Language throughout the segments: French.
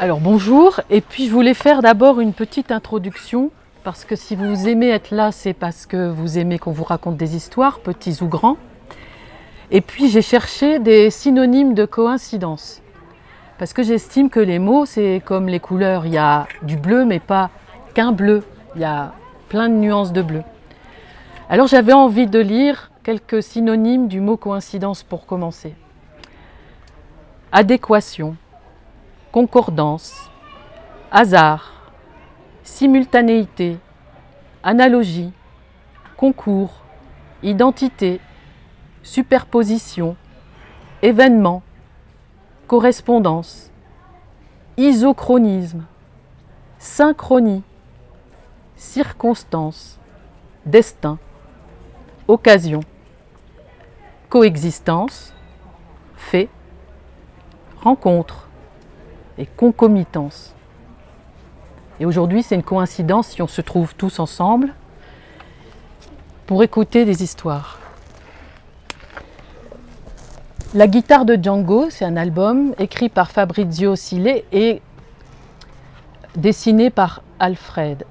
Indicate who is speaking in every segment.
Speaker 1: Alors bonjour, et puis je voulais faire d'abord une petite introduction, parce que si vous aimez être là, c'est parce que vous aimez qu'on vous raconte des histoires, petits ou grands. Et puis j'ai cherché des synonymes de coïncidence, parce que j'estime que les mots, c'est comme les couleurs, il y a du bleu, mais pas qu'un bleu, il y a plein de nuances de bleu. Alors j'avais envie de lire quelques synonymes du mot coïncidence pour commencer. Adéquation concordance, hasard, simultanéité, analogie, concours, identité, superposition, événement, correspondance, isochronisme, synchronie, circonstance, destin, occasion, coexistence, fait, rencontre, et concomitance. Et aujourd'hui, c'est une coïncidence si on se trouve tous ensemble pour écouter des histoires. La guitare de Django, c'est un album écrit par Fabrizio Sile et dessiné par Alfred.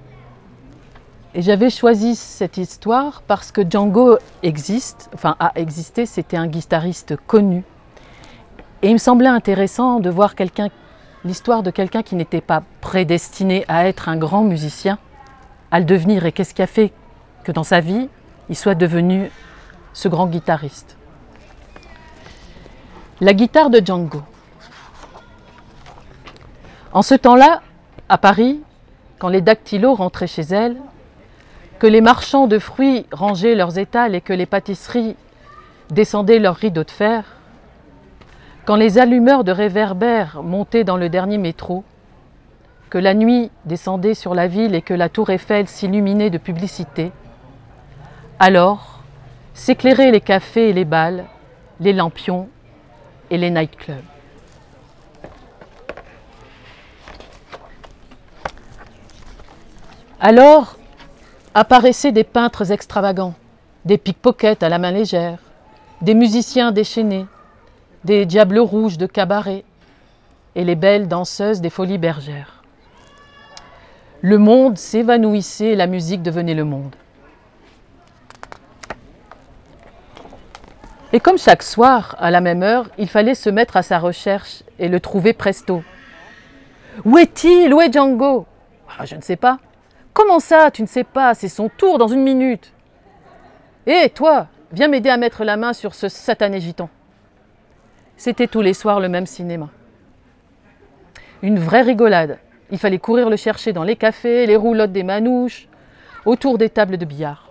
Speaker 1: Et j'avais choisi cette histoire parce que Django existe, enfin a existé, c'était un guitariste connu. Et il me semblait intéressant de voir quelqu'un l'histoire de quelqu'un qui n'était pas prédestiné à être un grand musicien, à le devenir, et qu'est-ce qui a fait que dans sa vie, il soit devenu ce grand guitariste? La guitare de Django. En ce temps-là, à Paris, quand les dactylos rentraient chez elles, que les marchands de fruits rangeaient leurs étals et que les pâtisseries descendaient leurs rideaux de fer, quand les allumeurs de réverbères montaient dans le dernier métro, que la nuit descendait sur la ville et que la tour Eiffel s'illuminait de publicité, alors s'éclairaient les cafés et les bals, les lampions et les nightclubs. Alors apparaissaient des peintres extravagants, des pickpockets à la main légère, des musiciens déchaînés, des diables rouges de cabaret et les belles danseuses des folies bergères. Le monde s'évanouissait et la musique devenait le monde. Et comme chaque soir, à la même heure, il fallait se mettre à sa recherche et le trouver presto. Où est-il? Où est Django? Ah, Je ne sais pas. Comment ça, tu ne sais pas? C'est son tour dans une minute. Hé, toi, viens m'aider à mettre la main sur ce satané gitan. C'était tous les soirs le même cinéma. Une vraie rigolade. Il fallait courir le chercher dans les cafés, les roulottes des manouches, autour des tables de billard.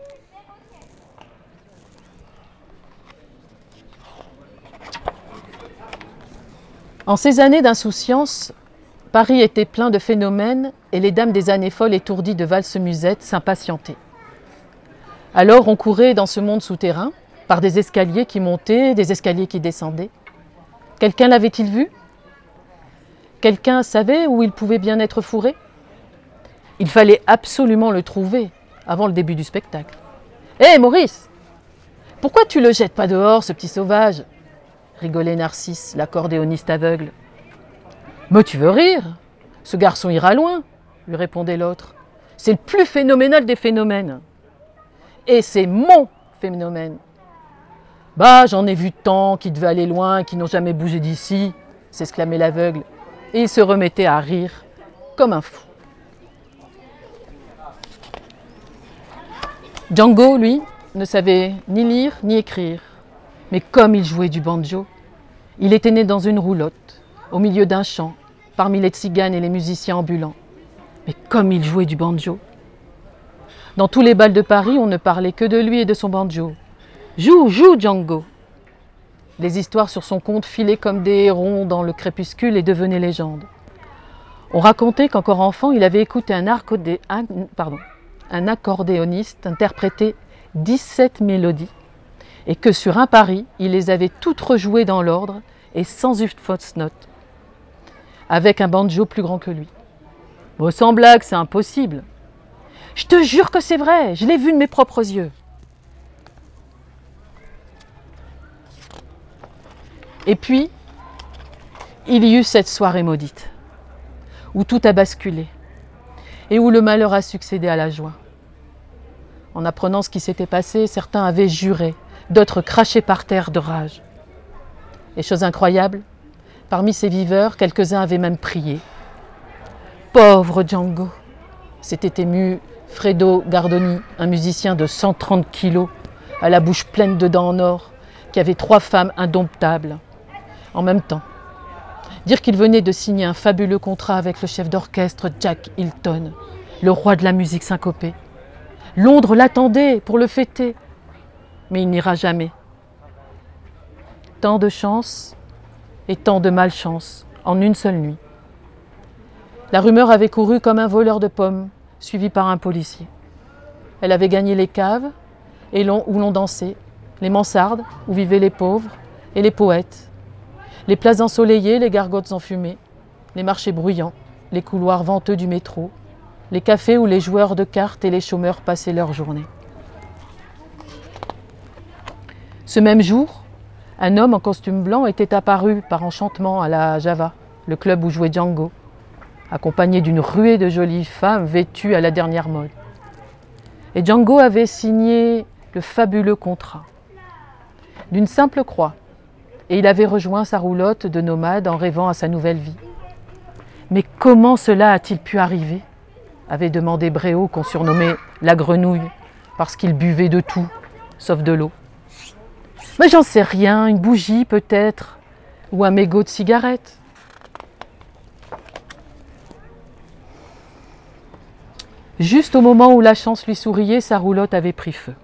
Speaker 1: En ces années d'insouciance, Paris était plein de phénomènes et les dames des années folles étourdies de valse-musette s'impatientaient. Alors on courait dans ce monde souterrain, par des escaliers qui montaient, des escaliers qui descendaient. Quelqu'un l'avait-il vu? Quelqu'un savait où il pouvait bien être fourré? Il fallait absolument le trouver avant le début du spectacle. Hé Maurice Pourquoi tu le jettes pas dehors, ce petit sauvage? rigolait Narcisse, l'accordéoniste aveugle. Mais tu veux rire? Ce garçon ira loin, lui répondait l'autre. C'est le plus phénoménal des phénomènes. Et c'est mon phénomène. Bah, j'en ai vu tant qui devaient aller loin, qui n'ont jamais bougé d'ici, s'exclamait l'aveugle, et il se remettait à rire comme un fou. Django, lui, ne savait ni lire ni écrire, mais comme il jouait du banjo, il était né dans une roulotte, au milieu d'un champ, parmi les tziganes et les musiciens ambulants. Mais comme il jouait du banjo. Dans tous les bals de Paris, on ne parlait que de lui et de son banjo. Joue, joue, Django Les histoires sur son compte filaient comme des hérons dans le crépuscule et devenaient légendes. On racontait qu'encore enfant, il avait écouté un, un accordéoniste interpréter 17 mélodies et que sur un pari, il les avait toutes rejouées dans l'ordre et sans une fausse note, avec un banjo plus grand que lui. Bon, sans blague, c'est impossible. Je te jure que c'est vrai, je l'ai vu de mes propres yeux. Et puis, il y eut cette soirée maudite. où tout a basculé et où le malheur a succédé à la joie. En apprenant ce qui s'était passé, certains avaient juré, d'autres craché par terre de rage. Et chose incroyable, parmi ces viveurs, quelques-uns avaient même prié. Pauvre Django S'était ému Fredo Gardoni, un musicien de 130 kilos, à la bouche pleine de dents en or, qui avait trois femmes indomptables. En même temps, dire qu'il venait de signer un fabuleux contrat avec le chef d'orchestre Jack Hilton, le roi de la musique syncopée. Londres l'attendait pour le fêter, mais il n'ira jamais. Tant de chance et tant de malchance en une seule nuit. La rumeur avait couru comme un voleur de pommes, suivi par un policier. Elle avait gagné les caves et où l'on dansait, les mansardes où vivaient les pauvres et les poètes, les places ensoleillées, les gargotes enfumées, les marchés bruyants, les couloirs venteux du métro, les cafés où les joueurs de cartes et les chômeurs passaient leur journée. Ce même jour, un homme en costume blanc était apparu par enchantement à la Java, le club où jouait Django, accompagné d'une ruée de jolies femmes vêtues à la dernière mode. Et Django avait signé le fabuleux contrat d'une simple croix, et il avait rejoint sa roulotte de nomade en rêvant à sa nouvelle vie. Mais comment cela a-t-il pu arriver? avait demandé Bréau qu'on surnommait la grenouille, parce qu'il buvait de tout, sauf de l'eau. Mais j'en sais rien, une bougie peut-être, ou un mégot de cigarette. Juste au moment où la chance lui souriait, sa roulotte avait pris feu.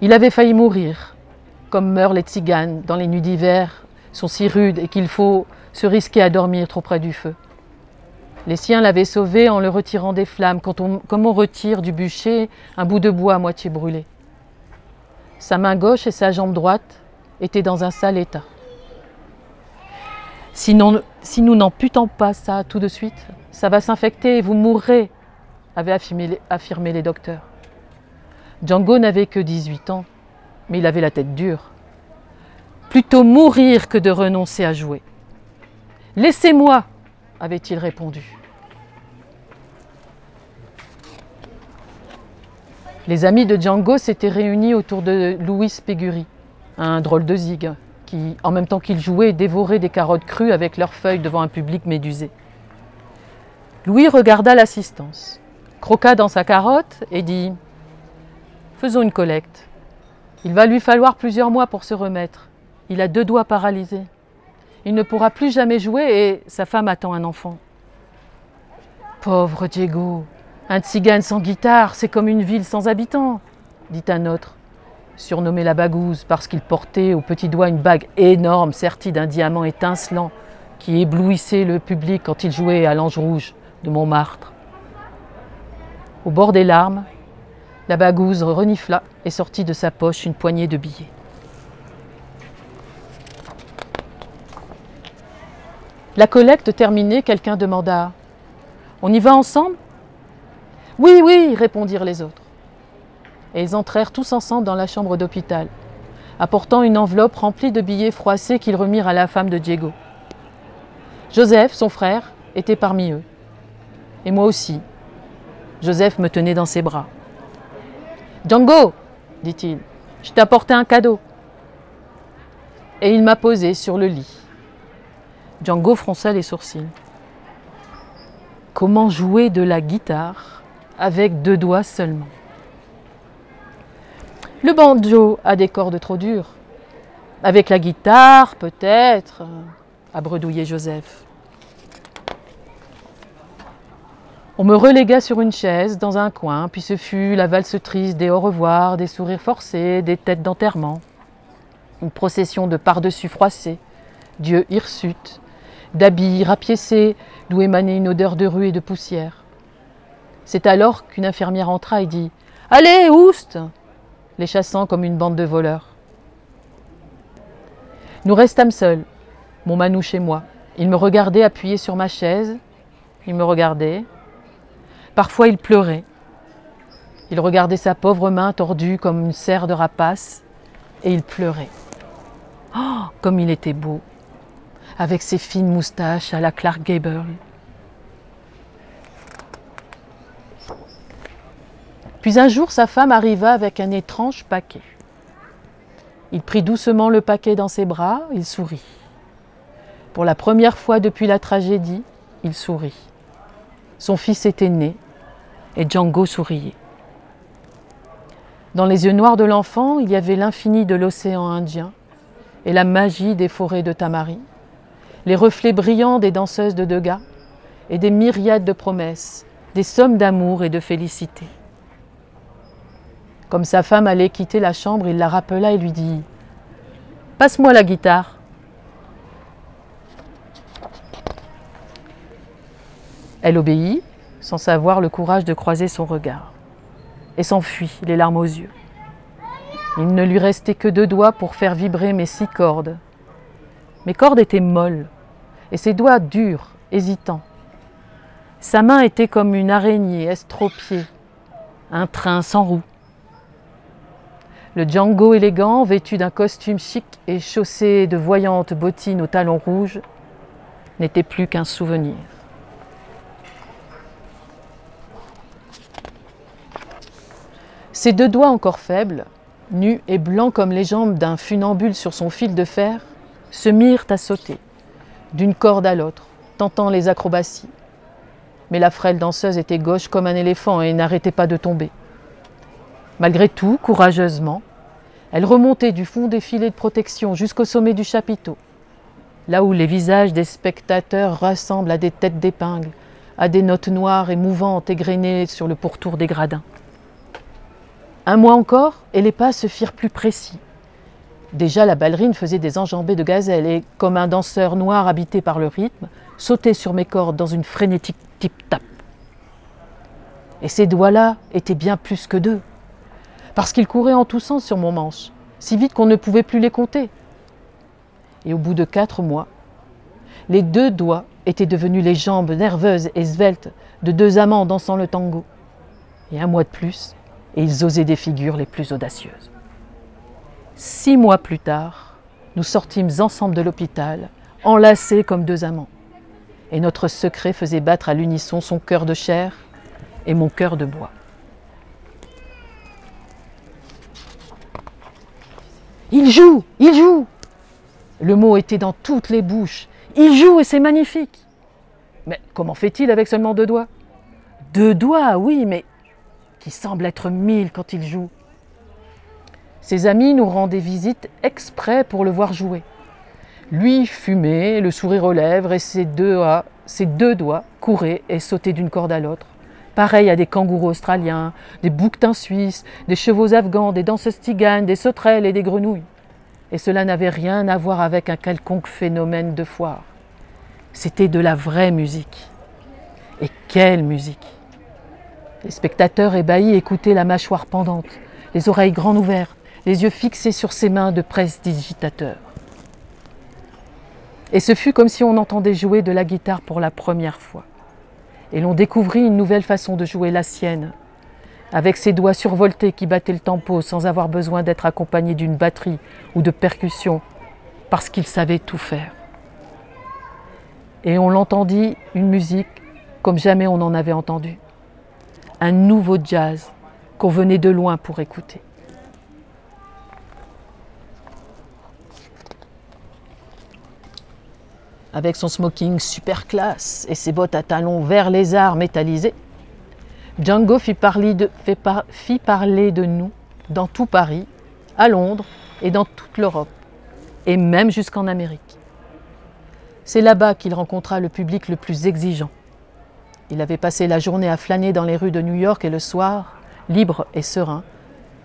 Speaker 1: Il avait failli mourir, comme meurent les tziganes dans les nuits d'hiver, sont si rudes et qu'il faut se risquer à dormir trop près du feu. Les siens l'avaient sauvé en le retirant des flammes, comme on retire du bûcher un bout de bois à moitié brûlé. Sa main gauche et sa jambe droite étaient dans un sale état. Si, si nous n'amputons pas ça tout de suite, ça va s'infecter et vous mourrez, avaient affirmé, affirmé les docteurs. Django n'avait que 18 ans, mais il avait la tête dure. Plutôt mourir que de renoncer à jouer. Laissez-moi, avait-il répondu. Les amis de Django s'étaient réunis autour de Louis Péguri, un drôle de zig, qui, en même temps qu'il jouait, dévorait des carottes crues avec leurs feuilles devant un public médusé. Louis regarda l'assistance, croqua dans sa carotte et dit Faisons une collecte. Il va lui falloir plusieurs mois pour se remettre. Il a deux doigts paralysés. Il ne pourra plus jamais jouer et sa femme attend un enfant. Pauvre Diego, un tzigane sans guitare, c'est comme une ville sans habitants, dit un autre, surnommé la bagouze parce qu'il portait au petit doigt une bague énorme sertie d'un diamant étincelant qui éblouissait le public quand il jouait à l'Ange Rouge de Montmartre. Au bord des larmes, la bagouze renifla et sortit de sa poche une poignée de billets. La collecte terminée, quelqu'un demanda On y va ensemble Oui, oui, répondirent les autres. Et ils entrèrent tous ensemble dans la chambre d'hôpital, apportant une enveloppe remplie de billets froissés qu'ils remirent à la femme de Diego. Joseph, son frère, était parmi eux. Et moi aussi. Joseph me tenait dans ses bras. Django, dit-il, je t'ai apporté un cadeau. Et il m'a posé sur le lit. Django fronça les sourcils. Comment jouer de la guitare avec deux doigts seulement? Le banjo a des cordes trop dures. Avec la guitare, peut-être, a bredouillé Joseph. On me relégua sur une chaise dans un coin, puis ce fut la valse triste des au revoir, des sourires forcés, des têtes d'enterrement. Une procession de par-dessus froissés, Dieu hirsutes, d'habits rapiécés, d'où émanait une odeur de rue et de poussière. C'est alors qu'une infirmière entra et dit Allez, ouste les chassant comme une bande de voleurs. Nous restâmes seuls, mon manouche et moi. Il me regardait appuyé sur ma chaise. Il me regardait, Parfois il pleurait. Il regardait sa pauvre main tordue comme une serre de rapace et il pleurait. Oh, comme il était beau avec ses fines moustaches à la Clark Gable. Puis un jour, sa femme arriva avec un étrange paquet. Il prit doucement le paquet dans ses bras, il sourit. Pour la première fois depuis la tragédie, il sourit. Son fils était né et Django souriait. Dans les yeux noirs de l'enfant, il y avait l'infini de l'océan Indien et la magie des forêts de Tamari, les reflets brillants des danseuses de Degas et des myriades de promesses, des sommes d'amour et de félicité. Comme sa femme allait quitter la chambre, il la rappela et lui dit Passe-moi la guitare. Elle obéit, sans savoir le courage de croiser son regard, et s'enfuit, les larmes aux yeux. Il ne lui restait que deux doigts pour faire vibrer mes six cordes. Mes cordes étaient molles, et ses doigts durs, hésitants. Sa main était comme une araignée estropiée, un train sans roue. Le Django élégant, vêtu d'un costume chic et chaussé de voyantes bottines aux talons rouges, n'était plus qu'un souvenir. Ses deux doigts encore faibles, nus et blancs comme les jambes d'un funambule sur son fil de fer, se mirent à sauter, d'une corde à l'autre, tentant les acrobaties. Mais la frêle danseuse était gauche comme un éléphant et n'arrêtait pas de tomber. Malgré tout, courageusement, elle remontait du fond des filets de protection jusqu'au sommet du chapiteau, là où les visages des spectateurs ressemblent à des têtes d'épingle, à des notes noires et mouvantes égrenées sur le pourtour des gradins. Un mois encore, et les pas se firent plus précis. Déjà, la ballerine faisait des enjambées de gazelle et, comme un danseur noir habité par le rythme, sautait sur mes cordes dans une frénétique tip-tap. Et ces doigts-là étaient bien plus que deux parce qu'ils couraient en tous sens sur mon manche, si vite qu'on ne pouvait plus les compter. Et au bout de quatre mois, les deux doigts étaient devenus les jambes nerveuses et sveltes de deux amants dansant le tango. Et un mois de plus, et ils osaient des figures les plus audacieuses. Six mois plus tard, nous sortîmes ensemble de l'hôpital, enlacés comme deux amants. Et notre secret faisait battre à l'unisson son cœur de chair et mon cœur de bois. Il joue, il joue. Le mot était dans toutes les bouches. Il joue et c'est magnifique. Mais comment fait-il avec seulement deux doigts? Deux doigts, oui, mais qui semblent être mille quand il joue. Ses amis nous rendaient visite exprès pour le voir jouer. Lui fumait, le sourire aux lèvres, et ses deux, doigts, ses deux doigts couraient et sautaient d'une corde à l'autre pareil à des kangourous australiens, des bouquetins suisses, des chevaux afghans, des danseuses tiganes, des sauterelles et des grenouilles. Et cela n'avait rien à voir avec un quelconque phénomène de foire. C'était de la vraie musique. Et quelle musique Les spectateurs ébahis écoutaient la mâchoire pendante, les oreilles grandes ouvertes, les yeux fixés sur ses mains de presse-digitateur. Et ce fut comme si on entendait jouer de la guitare pour la première fois et l'on découvrit une nouvelle façon de jouer la sienne, avec ses doigts survoltés qui battaient le tempo sans avoir besoin d'être accompagné d'une batterie ou de percussion, parce qu'il savait tout faire. Et on l'entendit une musique comme jamais on en avait entendu, un nouveau jazz qu'on venait de loin pour écouter. avec son smoking super classe et ses bottes à talons vert lézard métallisés, Django fit parler, de, fit parler de nous dans tout Paris, à Londres et dans toute l'Europe, et même jusqu'en Amérique. C'est là-bas qu'il rencontra le public le plus exigeant. Il avait passé la journée à flâner dans les rues de New York et le soir, libre et serein,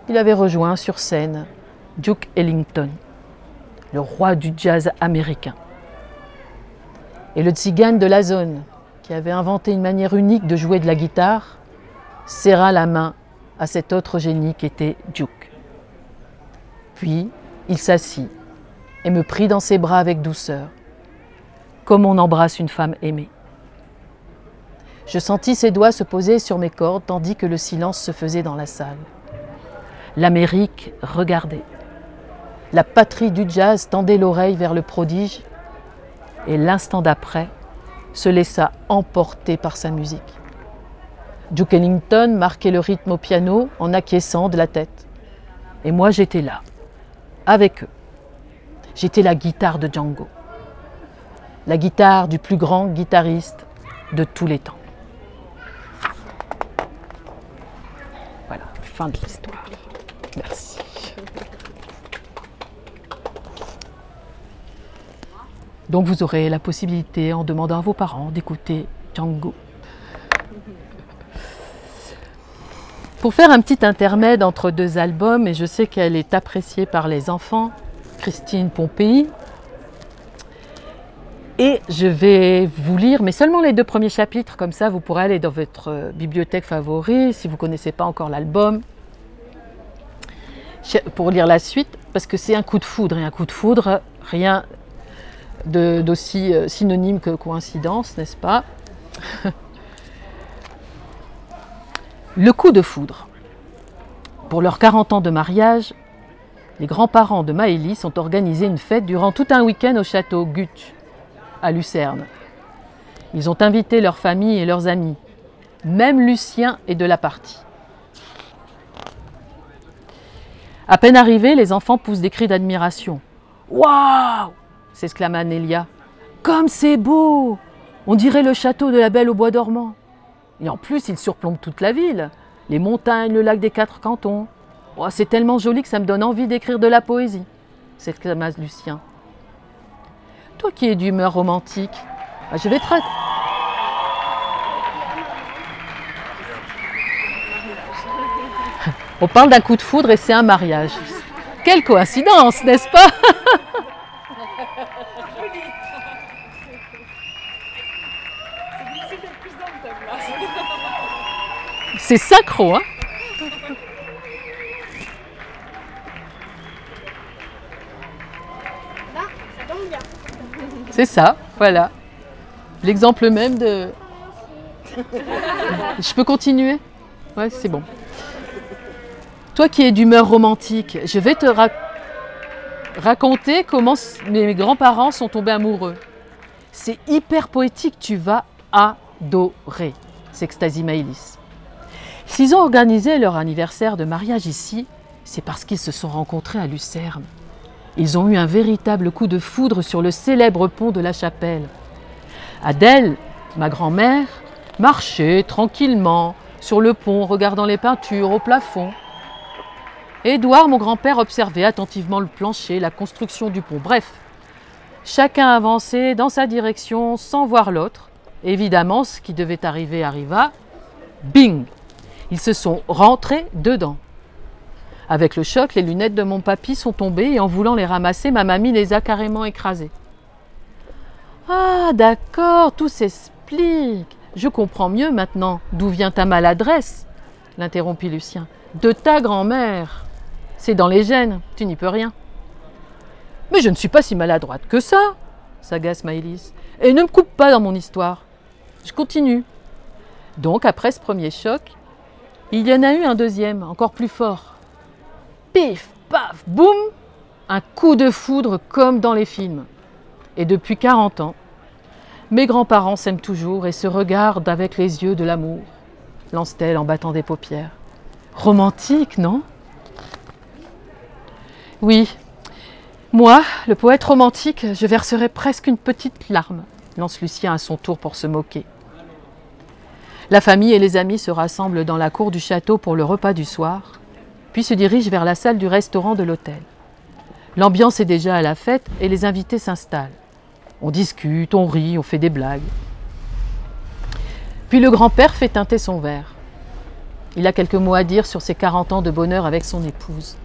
Speaker 1: il avait rejoint sur scène Duke Ellington, le roi du jazz américain. Et le tzigane de la zone, qui avait inventé une manière unique de jouer de la guitare, serra la main à cet autre génie qui était Duke. Puis il s'assit et me prit dans ses bras avec douceur, comme on embrasse une femme aimée. Je sentis ses doigts se poser sur mes cordes tandis que le silence se faisait dans la salle. L'Amérique regardait. La patrie du jazz tendait l'oreille vers le prodige et l'instant d'après se laissa emporter par sa musique. Duke Ellington marquait le rythme au piano en acquiesçant de la tête. Et moi j'étais là, avec eux. J'étais la guitare de Django, la guitare du plus grand guitariste de tous les temps. Voilà, fin de l'histoire. Merci. Donc vous aurez la possibilité, en demandant à vos parents, d'écouter Django. Pour faire un petit intermède entre deux albums, et je sais qu'elle est appréciée par les enfants, Christine Pompéi, et je vais vous lire, mais seulement les deux premiers chapitres, comme ça vous pourrez aller dans votre bibliothèque favorite, si vous ne connaissez pas encore l'album, pour lire la suite, parce que c'est un coup de foudre, et un coup de foudre, rien d'aussi euh, synonyme que coïncidence, n'est-ce pas? Le coup de foudre. Pour leurs 40 ans de mariage, les grands-parents de Maëlys ont organisé une fête durant tout un week-end au château Gut, à Lucerne. Ils ont invité leurs familles et leurs amis. Même Lucien est de la partie. À peine arrivés, les enfants poussent des cris d'admiration. Waouh s'exclama Nélia. Comme c'est beau On dirait le château de la Belle au Bois dormant. Et en plus, il surplombe toute la ville. Les montagnes, le lac des quatre cantons. Oh, c'est tellement joli que ça me donne envie d'écrire de la poésie, s'exclama Lucien. Toi qui es d'humeur romantique, bah, je vais te... On parle d'un coup de foudre et c'est un mariage. Quelle coïncidence, n'est-ce pas? C'est sacro, hein? C'est ça, voilà. L'exemple même de. Je peux continuer? Ouais, c'est bon. Toi qui es d'humeur romantique, je vais te raconter comment mes grands-parents sont tombés amoureux. C'est hyper poétique, tu vas adorer, s'extasie Maïlis. S'ils ont organisé leur anniversaire de mariage ici, c'est parce qu'ils se sont rencontrés à Lucerne. Ils ont eu un véritable coup de foudre sur le célèbre pont de la chapelle. Adèle, ma grand-mère, marchait tranquillement sur le pont, regardant les peintures au plafond. Édouard, mon grand-père, observait attentivement le plancher, la construction du pont. Bref, chacun avançait dans sa direction sans voir l'autre. Évidemment, ce qui devait arriver arriva. Bing ils se sont rentrés dedans. Avec le choc, les lunettes de mon papy sont tombées et en voulant les ramasser, ma mamie les a carrément écrasées. Ah, d'accord, tout s'explique. Je comprends mieux maintenant d'où vient ta maladresse, l'interrompit Lucien. De ta grand-mère. C'est dans les gènes, tu n'y peux rien. Mais je ne suis pas si maladroite que ça, s'agace Maëlys. Et ne me coupe pas dans mon histoire. Je continue. Donc, après ce premier choc, il y en a eu un deuxième, encore plus fort. Pif, paf, boum Un coup de foudre comme dans les films. Et depuis 40 ans, mes grands-parents s'aiment toujours et se regardent avec les yeux de l'amour, lance-t-elle en battant des paupières. Romantique, non? Oui, moi, le poète romantique, je verserai presque une petite larme, lance Lucien à son tour pour se moquer. La famille et les amis se rassemblent dans la cour du château pour le repas du soir, puis se dirigent vers la salle du restaurant de l'hôtel. L'ambiance est déjà à la fête et les invités s'installent. On discute, on rit, on fait des blagues. Puis le grand-père fait teinter son verre. Il a quelques mots à dire sur ses 40 ans de bonheur avec son épouse.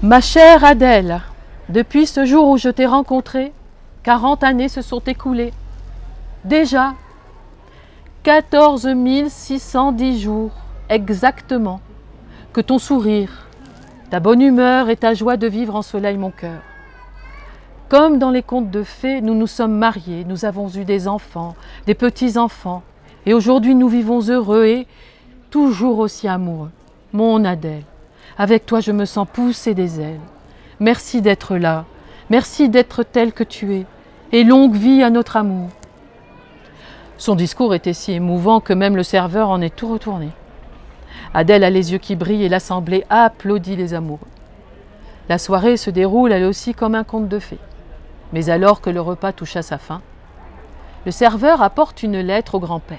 Speaker 1: Ma chère Adèle, depuis ce jour où je t'ai rencontrée, 40 années se sont écoulées. Déjà, 14 610 jours exactement que ton sourire, ta bonne humeur et ta joie de vivre ensoleillent mon cœur. Comme dans les contes de fées, nous nous sommes mariés, nous avons eu des enfants, des petits-enfants, et aujourd'hui nous vivons heureux et toujours aussi amoureux. Mon Adèle, avec toi je me sens pousser des ailes. Merci d'être là, merci d'être telle que tu es, et longue vie à notre amour. Son discours était si émouvant que même le serveur en est tout retourné. Adèle a les yeux qui brillent et l'assemblée applaudit les amoureux. La soirée se déroule elle aussi comme un conte de fées. Mais alors que le repas touche à sa fin, le serveur apporte une lettre au grand-père.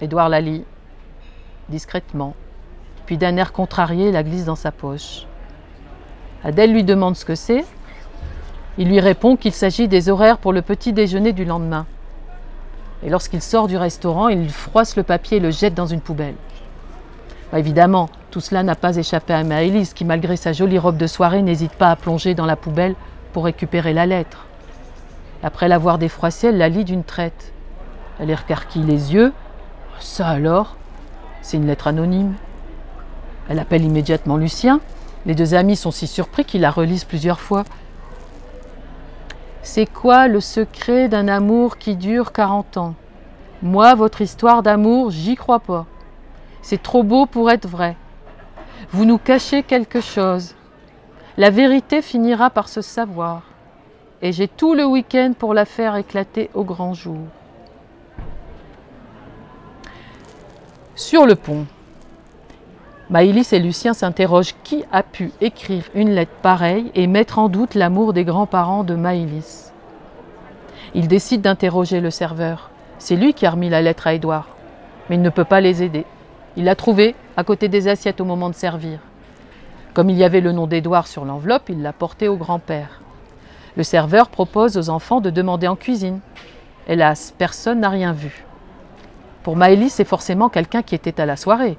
Speaker 1: Édouard la lit discrètement, puis d'un air contrarié la glisse dans sa poche. Adèle lui demande ce que c'est. Il lui répond qu'il s'agit des horaires pour le petit déjeuner du lendemain. Et lorsqu'il sort du restaurant, il froisse le papier et le jette dans une poubelle. Bah, évidemment, tout cela n'a pas échappé à Maëlys, qui, malgré sa jolie robe de soirée, n'hésite pas à plonger dans la poubelle pour récupérer la lettre. Après l'avoir défroissée, elle la lit d'une traite. Elle écarquille les yeux. Ça alors? C'est une lettre anonyme. Elle appelle immédiatement Lucien. Les deux amis sont si surpris qu'ils la relisent plusieurs fois. C'est quoi le secret d'un amour qui dure 40 ans? Moi, votre histoire d'amour, j'y crois pas. C'est trop beau pour être vrai. Vous nous cachez quelque chose. La vérité finira par se savoir. Et j'ai tout le week-end pour la faire éclater au grand jour. Sur le pont, Maïlis et Lucien s'interrogent qui a pu écrire une lettre pareille et mettre en doute l'amour des grands-parents de Maïlis. Ils décident d'interroger le serveur. C'est lui qui a remis la lettre à Édouard, mais il ne peut pas les aider. Il l'a trouvée à côté des assiettes au moment de servir. Comme il y avait le nom d'Édouard sur l'enveloppe, il l'a portée au grand-père. Le serveur propose aux enfants de demander en cuisine. Hélas, personne n'a rien vu. Pour Maëlys, c'est forcément quelqu'un qui était à la soirée.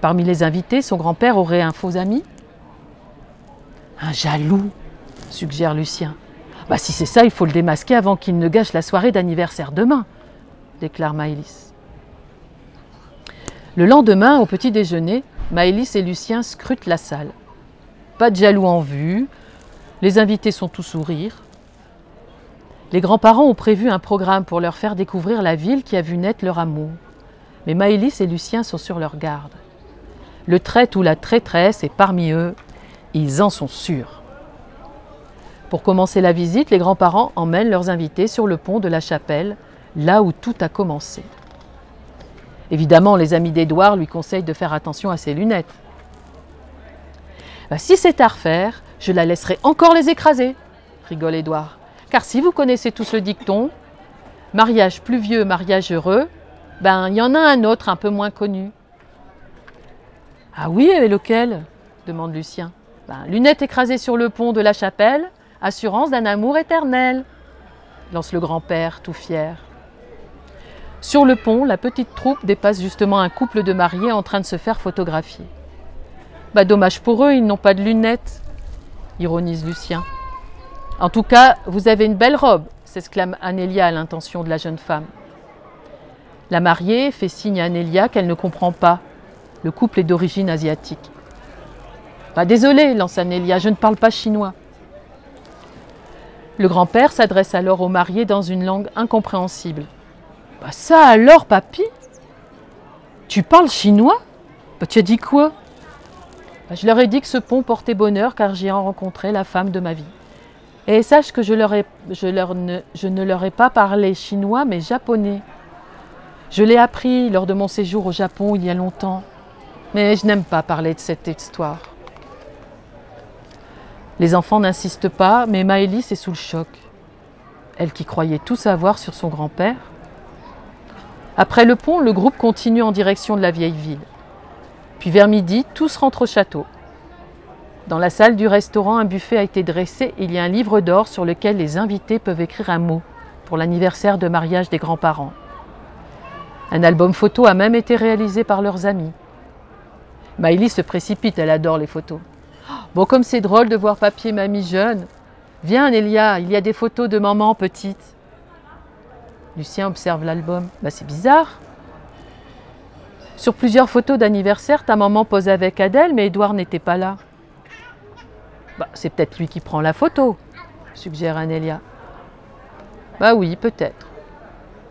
Speaker 1: Parmi les invités, son grand-père aurait un faux ami Un jaloux, suggère Lucien. Bah, si c'est ça, il faut le démasquer avant qu'il ne gâche la soirée d'anniversaire demain, déclare Maëlys. Le lendemain, au petit déjeuner, Maëlys et Lucien scrutent la salle. Pas de jaloux en vue, les invités sont tous sourires. Les grands-parents ont prévu un programme pour leur faire découvrir la ville qui a vu naître leur amour. Mais Maëlys et Lucien sont sur leur garde. Le traître ou la traîtresse est parmi eux, ils en sont sûrs. Pour commencer la visite, les grands-parents emmènent leurs invités sur le pont de la chapelle, là où tout a commencé. Évidemment, les amis d'Édouard lui conseillent de faire attention à ses lunettes. Bah, si c'est à refaire, je la laisserai encore les écraser, rigole Édouard. Car si vous connaissez tous le dicton, mariage pluvieux, mariage heureux, ben il y en a un autre un peu moins connu. Ah oui, et lequel? demande Lucien. Ben, lunettes écrasées sur le pont de la chapelle, assurance d'un amour éternel, lance le grand-père tout fier. Sur le pont, la petite troupe dépasse justement un couple de mariés en train de se faire photographier. Bah dommage pour eux, ils n'ont pas de lunettes, ironise Lucien. En tout cas, vous avez une belle robe, s'exclame Anélia à l'intention de la jeune femme. La mariée fait signe à Anélia qu'elle ne comprend pas. Le couple est d'origine asiatique. Pas désolé, lance Anélia, je ne parle pas chinois. Le grand-père s'adresse alors aux mariés dans une langue incompréhensible. Bah ça alors, papy? Tu parles chinois? Bah, Tu as dit quoi? Bah, Je leur ai dit que ce pont portait bonheur car j'y ai rencontré la femme de ma vie. Et sache que je, leur ai, je, leur ne, leur ai pas parlé chinois mais japonais. Je l'ai appris lors de mon séjour au Japon il y a longtemps. Mais je n'aime pas parler de cette histoire. Les enfants n'insistent pas, mais Maëlys est sous le choc. Elle qui croyait tout savoir sur son grand-père, après le pont, le groupe continue en direction de la vieille ville. Puis vers midi, tous rentrent au château. Dans la salle du restaurant, un buffet a été dressé et il y a un livre d'or sur lequel les invités peuvent écrire un mot pour l'anniversaire de mariage des grands-parents. Un album photo a même été réalisé par leurs amis. Maïli se précipite, elle adore les photos. Bon, comme c'est drôle de voir papier mamie jeune. Viens, Nélia, il y a des photos de maman petite. Lucien observe l'album. Bah, c'est bizarre. Sur plusieurs photos d'anniversaire, ta maman posait avec Adèle, mais Edouard n'était pas là. Bah, c'est peut-être lui qui prend la photo, suggère Anélia. Bah oui, peut-être,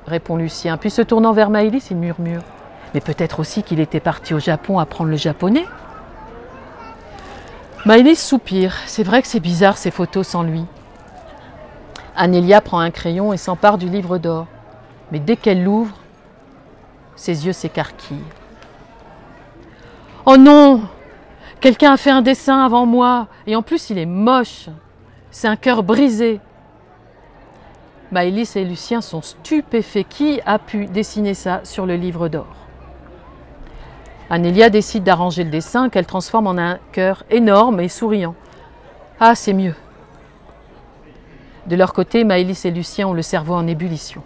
Speaker 1: répond Lucien. Puis se tournant vers Maëlys, il murmure. Mais peut-être aussi qu'il était parti au Japon apprendre le japonais. Maëlys soupire. C'est vrai que c'est bizarre ces photos sans lui. Anélia prend un crayon et s'empare du livre d'or. Mais dès qu'elle l'ouvre, ses yeux s'écarquillent. Oh non Quelqu'un a fait un dessin avant moi, et en plus il est moche. C'est un cœur brisé. Maëlys et Lucien sont stupéfaits. Qui a pu dessiner ça sur le livre d'or? Anélia décide d'arranger le dessin qu'elle transforme en un cœur énorme et souriant. Ah, c'est mieux. De leur côté, Maëlys et Lucien ont le cerveau en ébullition.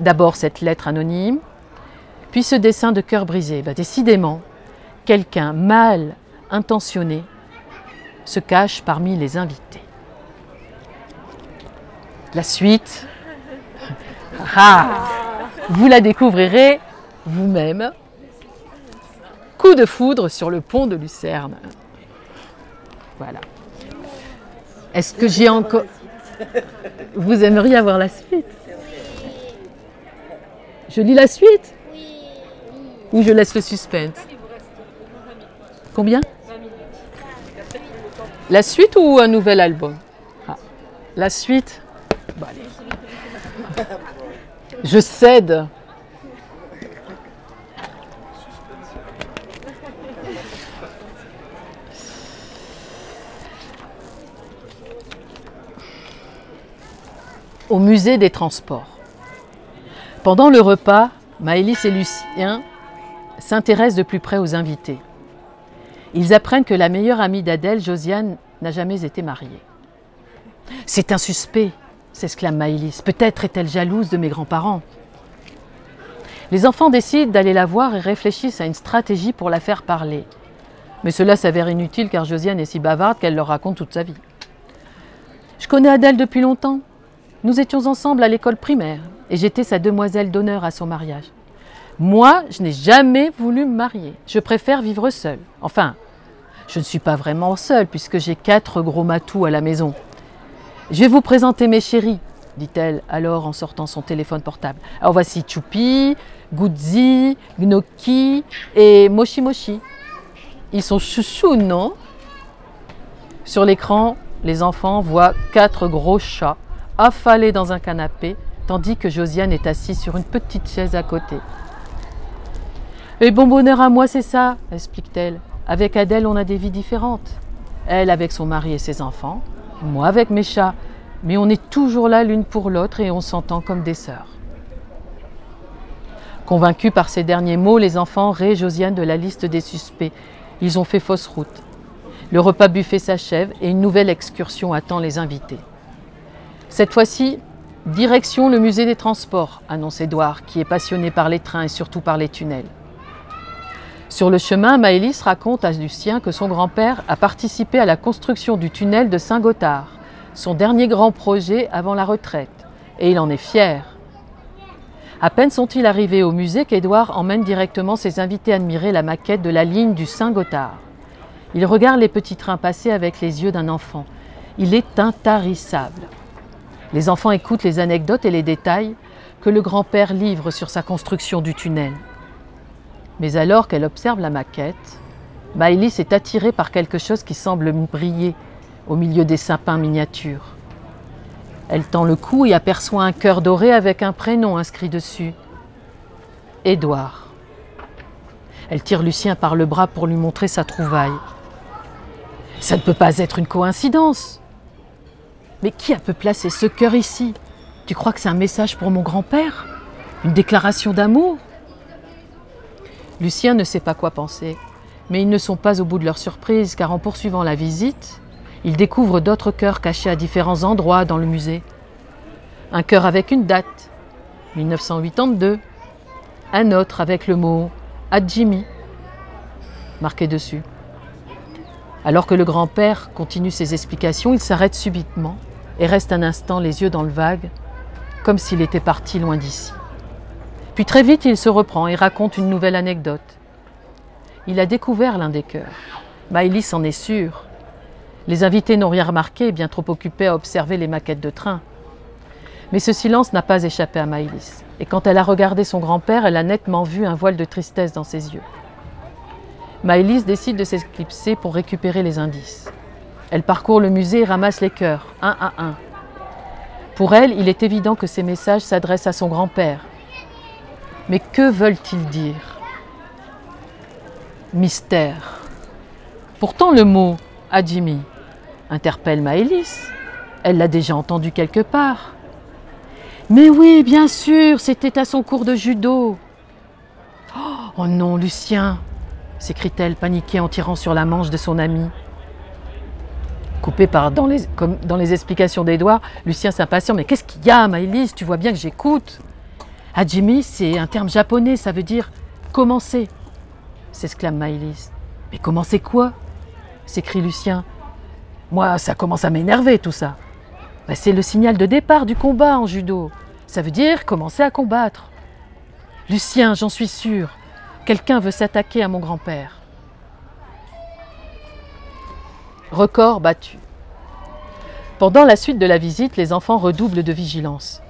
Speaker 1: D'abord cette lettre anonyme, puis ce dessin de cœur brisé. Bah, décidément, quelqu'un mal intentionné se cache parmi les invités. La suite, ah, vous la découvrirez vous-même. Coup de foudre sur le pont de Lucerne. Voilà. Est-ce que j'ai encore... Vous aimeriez avoir la suite? Je lis la suite? Ou je laisse le suspense? Combien? La suite ou un nouvel album? Ah, La suite? Je cède. Au musée des transports. Pendant le repas, Maëlys et Lucien s'intéressent de plus près aux invités. Ils apprennent que la meilleure amie d'Adèle, Josiane, n'a jamais été mariée. C'est un suspect, s'exclame Maëlys. Peut-être est-elle jalouse de mes grands-parents. Les enfants décident d'aller la voir et réfléchissent à une stratégie pour la faire parler. Mais cela s'avère inutile car Josiane est si bavarde qu'elle leur raconte toute sa vie. Je connais Adèle depuis longtemps. Nous étions ensemble à l'école primaire et j'étais sa demoiselle d'honneur à son mariage. Moi, je n'ai jamais voulu me marier. Je préfère vivre seule. Enfin, je ne suis pas vraiment seule puisque j'ai quatre gros matous à la maison. Je vais vous présenter mes chéris, dit-elle alors en sortant son téléphone portable. Alors voici Choupi, Guzzi, Gnocchi et Moshi Moshi. Ils sont chouchous, non? Sur l'écran, les enfants voient quatre gros chats affalés dans un canapé, tandis que Josiane est assise sur une petite chaise à côté. Et bon bonheur à moi, c'est ça, explique-t-elle. Avec Adèle, on a des vies différentes. Elle avec son mari et ses enfants, moi avec mes chats, mais on est toujours là l'une pour l'autre et on s'entend comme des sœurs. Convaincus par ces derniers mots, les enfants raient Josiane de la liste des suspects. Ils ont fait fausse route. Le repas buffet s'achève et une nouvelle excursion attend les invités. Cette fois-ci, direction le musée des transports, annonce Édouard, qui est passionné par les trains et surtout par les tunnels. Sur le chemin, Maëlys raconte à Lucien que son grand-père a participé à la construction du tunnel de Saint-Gothard, son dernier grand projet avant la retraite, et il en est fier. À peine sont-ils arrivés au musée qu'Édouard emmène directement ses invités admirer la maquette de la ligne du Saint-Gothard. Il regarde les petits trains passer avec les yeux d'un enfant. Il est intarissable. Les enfants écoutent les anecdotes et les détails que le grand-père livre sur sa construction du tunnel. Mais alors qu'elle observe la maquette, Maëlys est attirée par quelque chose qui semble briller au milieu des sapins miniatures. Elle tend le cou et aperçoit un cœur doré avec un prénom inscrit dessus. Édouard. Elle tire Lucien par le bras pour lui montrer sa trouvaille. Ça ne peut pas être une coïncidence. Mais qui a pu placer ce cœur ici? Tu crois que c'est un message pour mon grand-père? Une déclaration d'amour? Lucien ne sait pas quoi penser, mais ils ne sont pas au bout de leur surprise car en poursuivant la visite, ils découvrent d'autres cœurs cachés à différents endroits dans le musée. Un cœur avec une date, 1982. Un autre avec le mot Adjimi marqué dessus. Alors que le grand-père continue ses explications, il s'arrête subitement et reste un instant les yeux dans le vague, comme s'il était parti loin d'ici. Puis très vite, il se reprend et raconte une nouvelle anecdote. Il a découvert l'un des cœurs. Maëlys en est sûre. Les invités n'ont rien remarqué, bien trop occupés à observer les maquettes de train. Mais ce silence n'a pas échappé à Maëlys. Et quand elle a regardé son grand-père, elle a nettement vu un voile de tristesse dans ses yeux. Maëlys décide de s'éclipser pour récupérer les indices. Elle parcourt le musée et ramasse les cœurs, un à un. Pour elle, il est évident que ces messages s'adressent à son grand-père. Mais que veulent-ils dire? Mystère. Pourtant, le mot Jimmy interpelle Maëlys. Elle l'a déjà entendu quelque part. Mais oui, bien sûr, c'était à son cours de judo. Oh non, Lucien s'écrie-t-elle, paniquée en tirant sur la manche de son ami. Coupé par dans les, comme dans les explications d'Edouard, Lucien s'impatient. Mais qu'est-ce qu'il y a, Maëlys? Tu vois bien que j'écoute. Hajimi, c'est un terme japonais, ça veut dire commencer, s'exclame Maëlys. Mais commencer quoi? s'écrie Lucien. Moi, ça commence à m'énerver tout ça. Ben, c'est le signal de départ du combat en judo. Ça veut dire commencer à combattre. Lucien, j'en suis sûr, quelqu'un veut s'attaquer à mon grand-père. Record battu. Pendant la suite de la visite, les enfants redoublent de vigilance.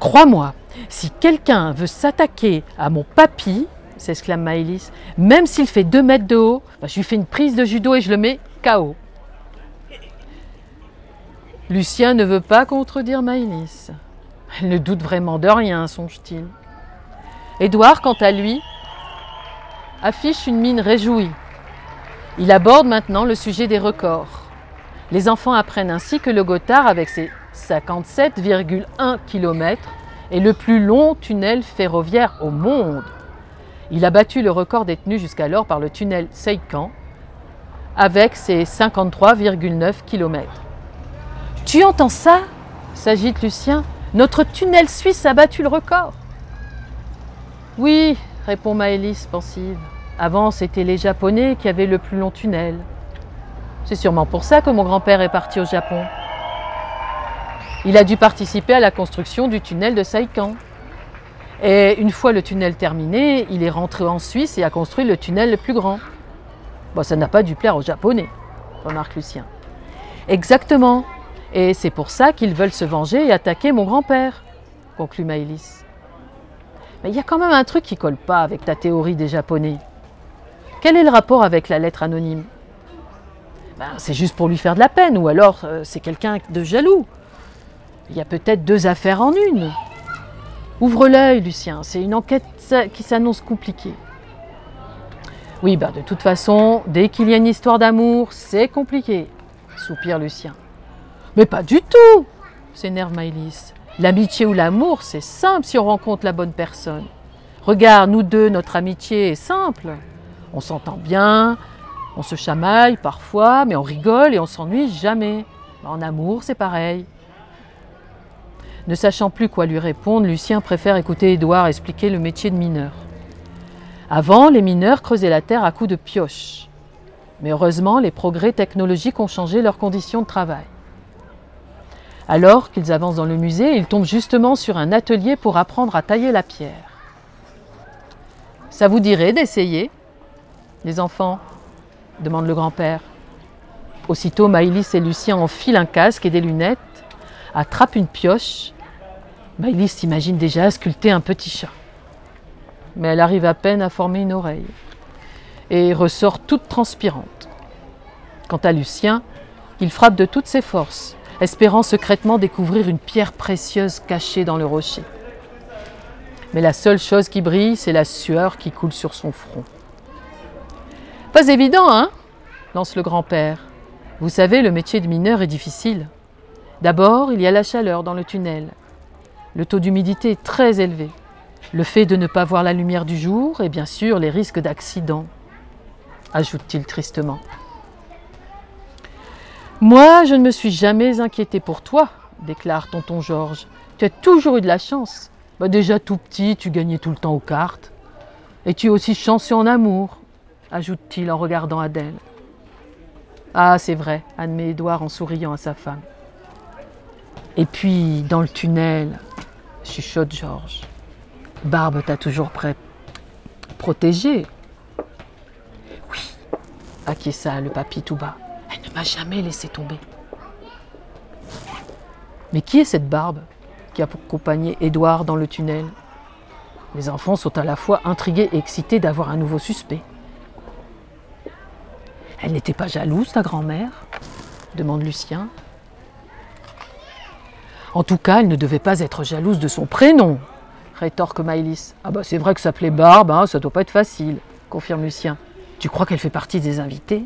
Speaker 1: Crois-moi, si quelqu'un veut s'attaquer à mon papy, s'exclame Maëlys, même s'il fait deux mètres de haut, ben, je lui fais une prise de judo et je le mets KO. Lucien ne veut pas contredire Maëlys. Elle ne doute vraiment de rien, songe-t-il. Édouard, quant à lui, affiche une mine réjouie. Il aborde maintenant le sujet des records. Les enfants apprennent ainsi que le Gothard, avec ses 57,1 km, est le plus long tunnel ferroviaire au monde. Il a battu le record détenu jusqu'alors par le tunnel Seikan, avec ses 53,9 km. Tu entends ça? s'agite Lucien. Notre tunnel suisse a battu le record. Oui, répond Maëlys pensive. Avant, c'était les Japonais qui avaient le plus long tunnel. C'est sûrement pour ça que mon grand-père est parti au Japon. Il a dû participer à la construction du tunnel de Saikan. Et une fois le tunnel terminé, il est rentré en Suisse et a construit le tunnel le plus grand. Bon, ça n'a pas dû plaire aux Japonais, remarque Lucien. Exactement, et c'est pour ça qu'ils veulent se venger et attaquer mon grand-père, conclut Maëlys. Mais il y a quand même un truc qui colle pas avec ta théorie des Japonais. Quel est le rapport avec la lettre anonyme? Ben, C'est juste pour lui faire de la peine, ou alors euh, c'est quelqu'un de jaloux. Il y a peut-être deux affaires en une. Ouvre l'œil, Lucien, c'est une enquête qui s'annonce compliquée. Oui, ben, de toute façon, dès qu'il y a une histoire d'amour, c'est compliqué, soupire Lucien. Mais pas du tout s'énerve Maëlys. L'amitié ou l'amour, c'est simple si on rencontre la bonne personne. Regarde, nous deux, notre amitié est simple. On s'entend bien, on se chamaille parfois, mais on rigole et on s'ennuie jamais. En amour, c'est pareil. Ne sachant plus quoi lui répondre, Lucien préfère écouter Édouard expliquer le métier de mineur. Avant, les mineurs creusaient la terre à coups de pioche. Mais heureusement, les progrès technologiques ont changé leurs conditions de travail. Alors qu'ils avancent dans le musée, ils tombent justement sur un atelier pour apprendre à tailler la pierre. Ça vous dirait d'essayer? Les enfants demande le grand-père. Aussitôt, Maïlis et Lucien enfilent un casque et des lunettes, attrapent une pioche. Maïlis s'imagine déjà sculpter un petit chat. Mais elle arrive à peine à former une oreille et ressort toute transpirante. Quant à Lucien, il frappe de toutes ses forces, espérant secrètement découvrir une pierre précieuse cachée dans le rocher. Mais la seule chose qui brille, c'est la sueur qui coule sur son front. Pas évident, hein lance le grand-père. Vous savez, le métier de mineur est difficile. D'abord, il y a la chaleur dans le tunnel. Le taux d'humidité est très élevé. Le fait de ne pas voir la lumière du jour et bien sûr les risques d'accident, ajoute-t-il tristement. Moi, je ne me suis jamais inquiété pour toi, déclare tonton Georges. Tu as toujours eu de la chance. Bah, déjà tout petit, tu gagnais tout le temps aux cartes. Et tu es aussi chanceux en amour, ajoute-t-il en regardant Adèle. Ah, c'est vrai, admet Édouard en souriant à sa femme. Et puis, dans le tunnel, chuchote Georges. Barbe t'a toujours prêt protégé. Oui, acquiesça le papy tout bas. Elle ne m'a jamais laissé tomber. Mais qui est cette barbe qui a accompagné Édouard dans le tunnel? Les enfants sont à la fois intrigués et excités d'avoir un nouveau suspect. Elle n'était pas jalouse, ta grand-mère demande Lucien. En tout cas, elle ne devait pas être jalouse de son prénom, rétorque Maëlys. Ah bah c'est vrai que s'appeler Barbe, hein, ça doit pas être facile, confirme Lucien. Tu crois qu'elle fait partie des invités?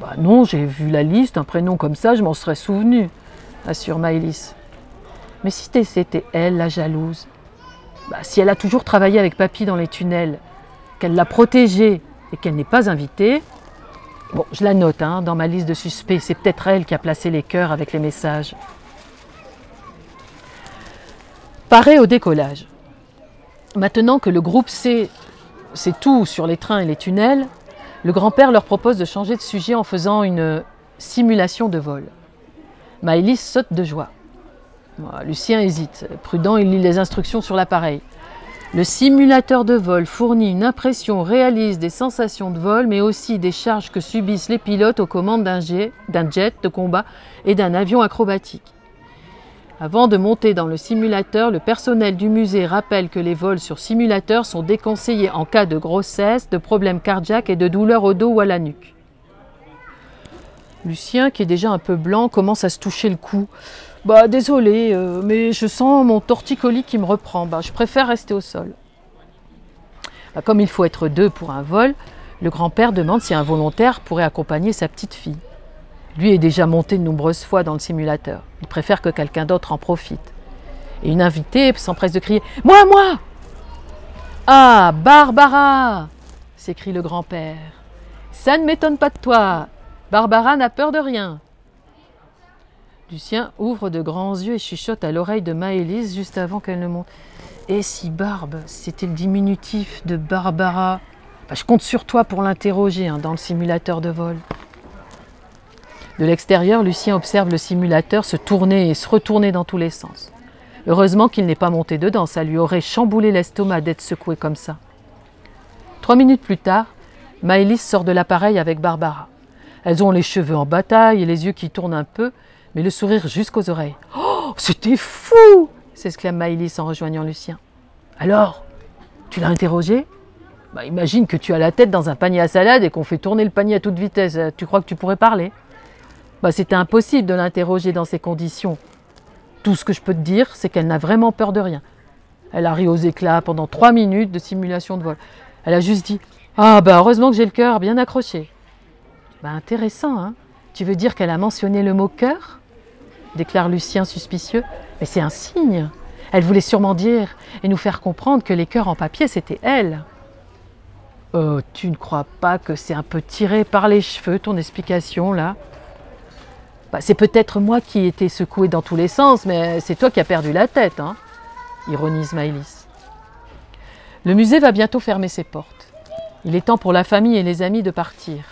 Speaker 1: Bah non, j'ai vu la liste, un prénom comme ça, je m'en serais souvenu, assure Maëlys. Mais si c'était elle, la jalouse, bah, si elle a toujours travaillé avec papy dans les tunnels, qu'elle l'a protégée et qu'elle n'est pas invitée, bon, je la note hein, dans ma liste de suspects, c'est peut-être elle qui a placé les cœurs avec les messages. Paré au décollage. Maintenant que le groupe sait, sait tout sur les trains et les tunnels, le grand-père leur propose de changer de sujet en faisant une simulation de vol. Maëlys saute de joie. Lucien hésite. Prudent, il lit les instructions sur l'appareil. Le simulateur de vol fournit une impression réaliste des sensations de vol, mais aussi des charges que subissent les pilotes aux commandes d'un jet, jet de combat et d'un avion acrobatique. Avant de monter dans le simulateur, le personnel du musée rappelle que les vols sur simulateur sont déconseillés en cas de grossesse, de problèmes cardiaques et de douleurs au dos ou à la nuque. Lucien, qui est déjà un peu blanc, commence à se toucher le cou. Bah désolé, euh, mais je sens mon torticolis qui me reprend. Bah, je préfère rester au sol. Bah, comme il faut être deux pour un vol, le grand-père demande si un volontaire pourrait accompagner sa petite fille. Lui est déjà monté de nombreuses fois dans le simulateur. Il préfère que quelqu'un d'autre en profite. Et une invitée s'empresse de crier Moi, moi Ah, Barbara s'écrie le grand-père. Ça ne m'étonne pas de toi. Barbara n'a peur de rien. Lucien ouvre de grands yeux et chuchote à l'oreille de Maëlys juste avant qu'elle ne monte. Et si Barbe, c'était le diminutif de Barbara? Bah, Je compte sur toi pour l'interroger hein, dans le simulateur de vol. De l'extérieur, Lucien observe le simulateur se tourner et se retourner dans tous les sens. Heureusement qu'il n'est pas monté dedans, ça lui aurait chamboulé l'estomac d'être secoué comme ça. Trois minutes plus tard, Maëlys sort de l'appareil avec Barbara. Elles ont les cheveux en bataille et les yeux qui tournent un peu, mais le sourire jusqu'aux oreilles. Oh, c'était fou s'exclame Maïlis en rejoignant Lucien. Alors, tu l'as interrogé? Bah, Imagine que tu as la tête dans un panier à salade et qu'on fait tourner le panier à toute vitesse. Tu crois que tu pourrais parler? Bah, C'était impossible de l'interroger dans ces conditions. Tout ce que je peux te dire, c'est qu'elle n'a vraiment peur de rien. Elle a ri aux éclats pendant trois minutes de simulation de vol. Elle a juste dit Ah, bah heureusement que j'ai le cœur bien accroché. Bah, intéressant, hein Tu veux dire qu'elle a mentionné le mot cœur? Déclare Lucien suspicieux. Mais c'est un signe. Elle voulait sûrement dire et nous faire comprendre que les cœurs en papier, c'était elle. Oh, tu ne crois pas que c'est un peu tiré par les cheveux ton explication là? Bah, C'est peut-être moi qui étais secoué dans tous les sens, mais c'est toi qui as perdu la tête, hein? Ironise Maëlys. Le musée va bientôt fermer ses portes. Il est temps pour la famille et les amis de partir.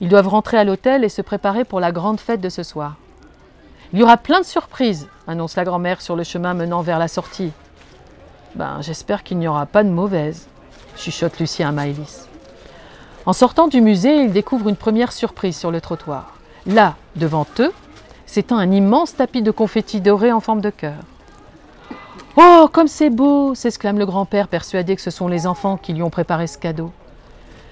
Speaker 1: Ils doivent rentrer à l'hôtel et se préparer pour la grande fête de ce soir. Il y aura plein de surprises, annonce la grand-mère sur le chemin menant vers la sortie. Ben, j'espère qu'il n'y aura pas de mauvaises, chuchote Lucien à Maëlys. En sortant du musée, ils découvrent une première surprise sur le trottoir. Là, devant eux, s'étend un immense tapis de confettis dorés en forme de cœur. Oh, comme c'est beau s'exclame le grand-père, persuadé que ce sont les enfants qui lui ont préparé ce cadeau.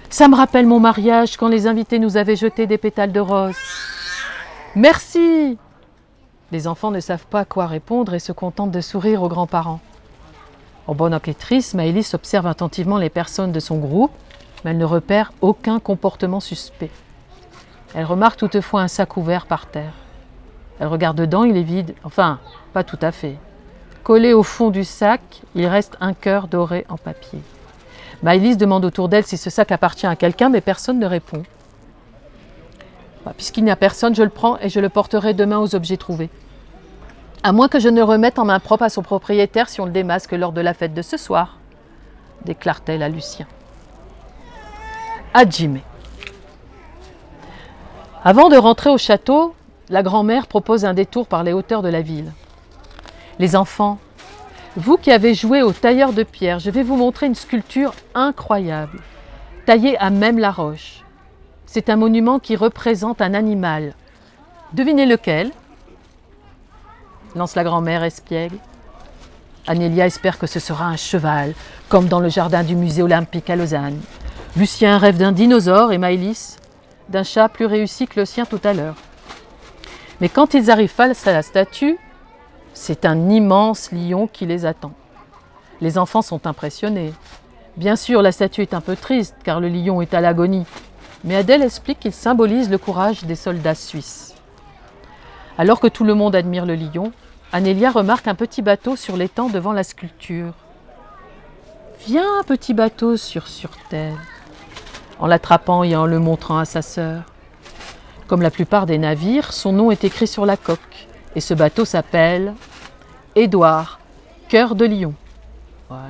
Speaker 1: Ça me rappelle mon mariage quand les invités nous avaient jeté des pétales de rose. Merci les enfants ne savent pas quoi répondre et se contentent de sourire aux grands-parents. En bonne enquêtrice, Maëlys observe attentivement les personnes de son groupe, mais elle ne repère aucun comportement suspect. Elle remarque toutefois un sac ouvert par terre. Elle regarde dedans, il est vide. Enfin, pas tout à fait. Collé au fond du sac, il reste un cœur doré en papier. Maëlys demande autour d'elle si ce sac appartient à quelqu'un, mais personne ne répond. Puisqu'il n'y a personne, je le prends et je le porterai demain aux objets trouvés. À moins que je ne remette en main propre à son propriétaire si on le démasque lors de la fête de ce soir, déclare-t-elle à Lucien. Adjimé. Avant de rentrer au château, la grand-mère propose un détour par les hauteurs de la ville. Les enfants, vous qui avez joué au tailleur de pierre, je vais vous montrer une sculpture incroyable, taillée à même la roche. C'est un monument qui représente un animal. Devinez lequel? Lance la grand-mère espiègle. Anélia espère que ce sera un cheval, comme dans le jardin du musée olympique à Lausanne. Lucien rêve d'un dinosaure et Maëlys d'un chat plus réussi que le sien tout à l'heure. Mais quand ils arrivent face à la statue, C'est un immense lion qui les attend. Les enfants sont impressionnés. Bien sûr, la statue est un peu triste car le lion est à l'agonie, mais Adèle explique qu'il symbolise le courage des soldats suisses. Alors que tout le monde admire le lion, Anélia remarque un petit bateau sur l'étang devant la sculpture. Viens, petit bateau, sur terre, en l'attrapant et en le montrant à sa sœur. Comme la plupart des navires, son nom est écrit sur la coque, et ce bateau s'appelle Édouard, cœur de lion.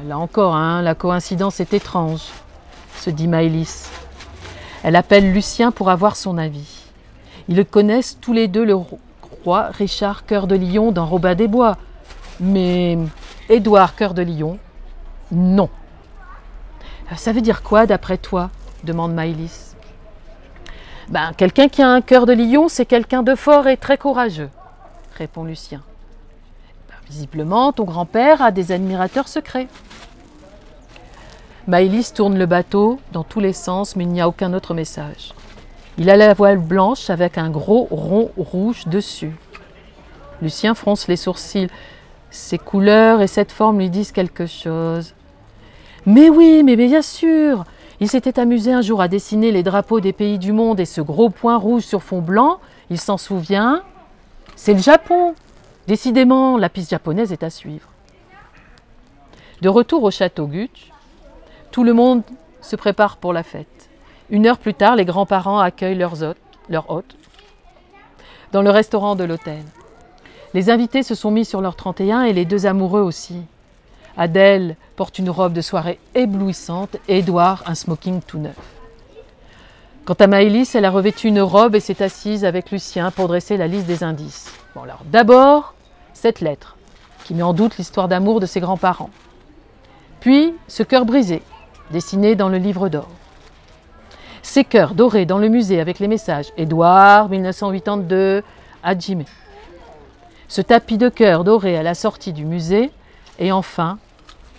Speaker 1: Là encore, hein, la coïncidence est étrange, se dit Maëlys. Elle appelle Lucien pour avoir son avis. Ils connaissent tous les deux le roi Richard Cœur de Lion dans Robin des Bois. Mais Édouard Cœur de Lion, non. Ça veut dire quoi d'après toi? demande Maëlys. Ben, quelqu'un qui a un cœur de lion, c'est quelqu'un de fort et très courageux, répond Lucien. Ben, visiblement, ton grand-père a des admirateurs secrets. Maëlys tourne le bateau dans tous les sens, mais il n'y a aucun autre message. Il a la voile blanche avec un gros rond rouge dessus. Lucien fronce les sourcils. Ces couleurs et cette forme lui disent quelque chose. Mais oui, mais bien sûr Il s'était amusé un jour à dessiner les drapeaux des pays du monde et ce gros point rouge sur fond blanc, il s'en souvient. C'est le Japon Décidément, la piste japonaise est à suivre. De retour au château Gutsch, tout le monde se prépare pour la fête. Une heure plus tard, les grands-parents accueillent leurs hôtes, dans le restaurant de l'hôtel. Les invités se sont mis sur leur 31 et les deux amoureux aussi. Adèle porte une robe de soirée éblouissante et Édouard un smoking tout neuf. Quant à Maëlys, elle a revêtu une robe et s'est assise avec Lucien pour dresser la liste des indices. D'abord, cette lettre, qui met en doute l'histoire d'amour de ses grands-parents. Puis ce cœur brisé, dessiné dans le livre d'or. Ces cœurs dorés dans le musée avec les messages Édouard 1982 Hajime. Ce tapis de cœur doré à la sortie du musée et enfin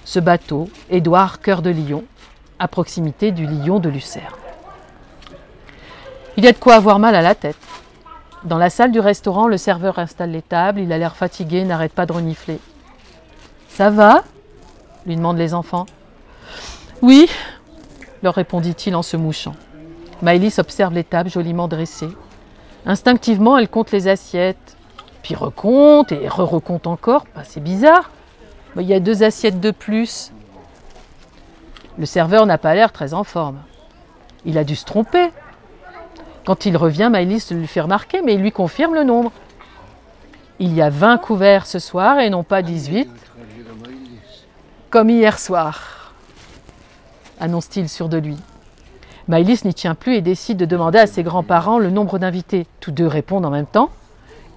Speaker 1: ce bateau Édouard Cœur de Lion à proximité du lion de Lucerne. Il y a de quoi avoir mal à la tête. Dans la salle du restaurant, le serveur installe les tables, il a l'air fatigué, n'arrête pas de renifler. Ça va? lui demandent les enfants. Oui, leur répondit-il en se mouchant. Maëlys observe les tables joliment dressées. Instinctivement, elle compte les assiettes, puis recompte et re-recompte encore. C'est bizarre. il y a deux assiettes de plus. Le serveur n'a pas l'air très en forme. Il a dû se tromper. Quand il revient, Maëlys lui fait remarquer, mais il lui confirme le nombre. Il y a 20 couverts ce soir et non pas 18, comme hier soir, annonce-t-il sûr de lui. Maëlys n'y tient plus et décide de demander à ses grands-parents le nombre d'invités. Tous deux répondent en même temps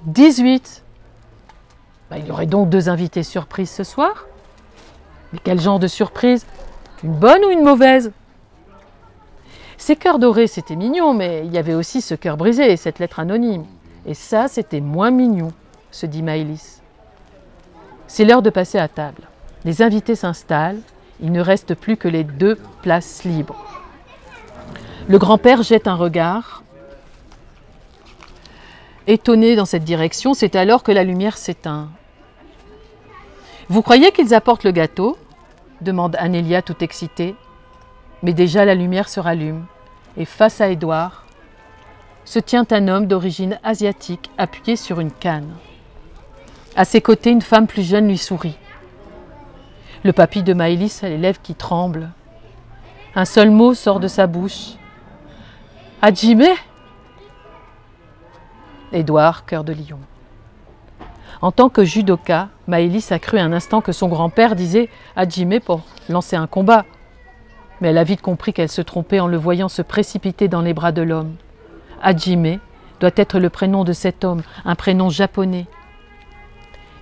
Speaker 1: 18. Bah, il y aurait donc deux invités surprises ce soir. Mais quel genre de surprise? Une bonne ou une mauvaise? Ces cœurs dorés, c'était mignon, mais il y avait aussi ce cœur brisé et cette lettre anonyme. Et ça, c'était moins mignon, se dit Maëlys. C'est l'heure de passer à table. Les invités s'installent, il ne reste plus que les deux places libres. Le grand-père jette un regard. Étonné dans cette direction, c'est alors que la lumière s'éteint. Vous croyez qu'ils apportent le gâteau? demande Anélia tout excitée. Mais déjà la lumière se rallume, et face à Édouard se tient un homme d'origine asiatique appuyé sur une canne. À ses côtés, une femme plus jeune lui sourit. Le papy de Maëlys a les lèvres qui tremblent. Un seul mot sort de sa bouche. Hajime? Édouard, cœur de lion. En tant que judoka, Maëlys a cru un instant que son grand-père disait Hajime pour lancer un combat. Mais elle a vite compris qu'elle se trompait en le voyant se précipiter dans les bras de l'homme. Hajime doit être le prénom de cet homme, un prénom japonais.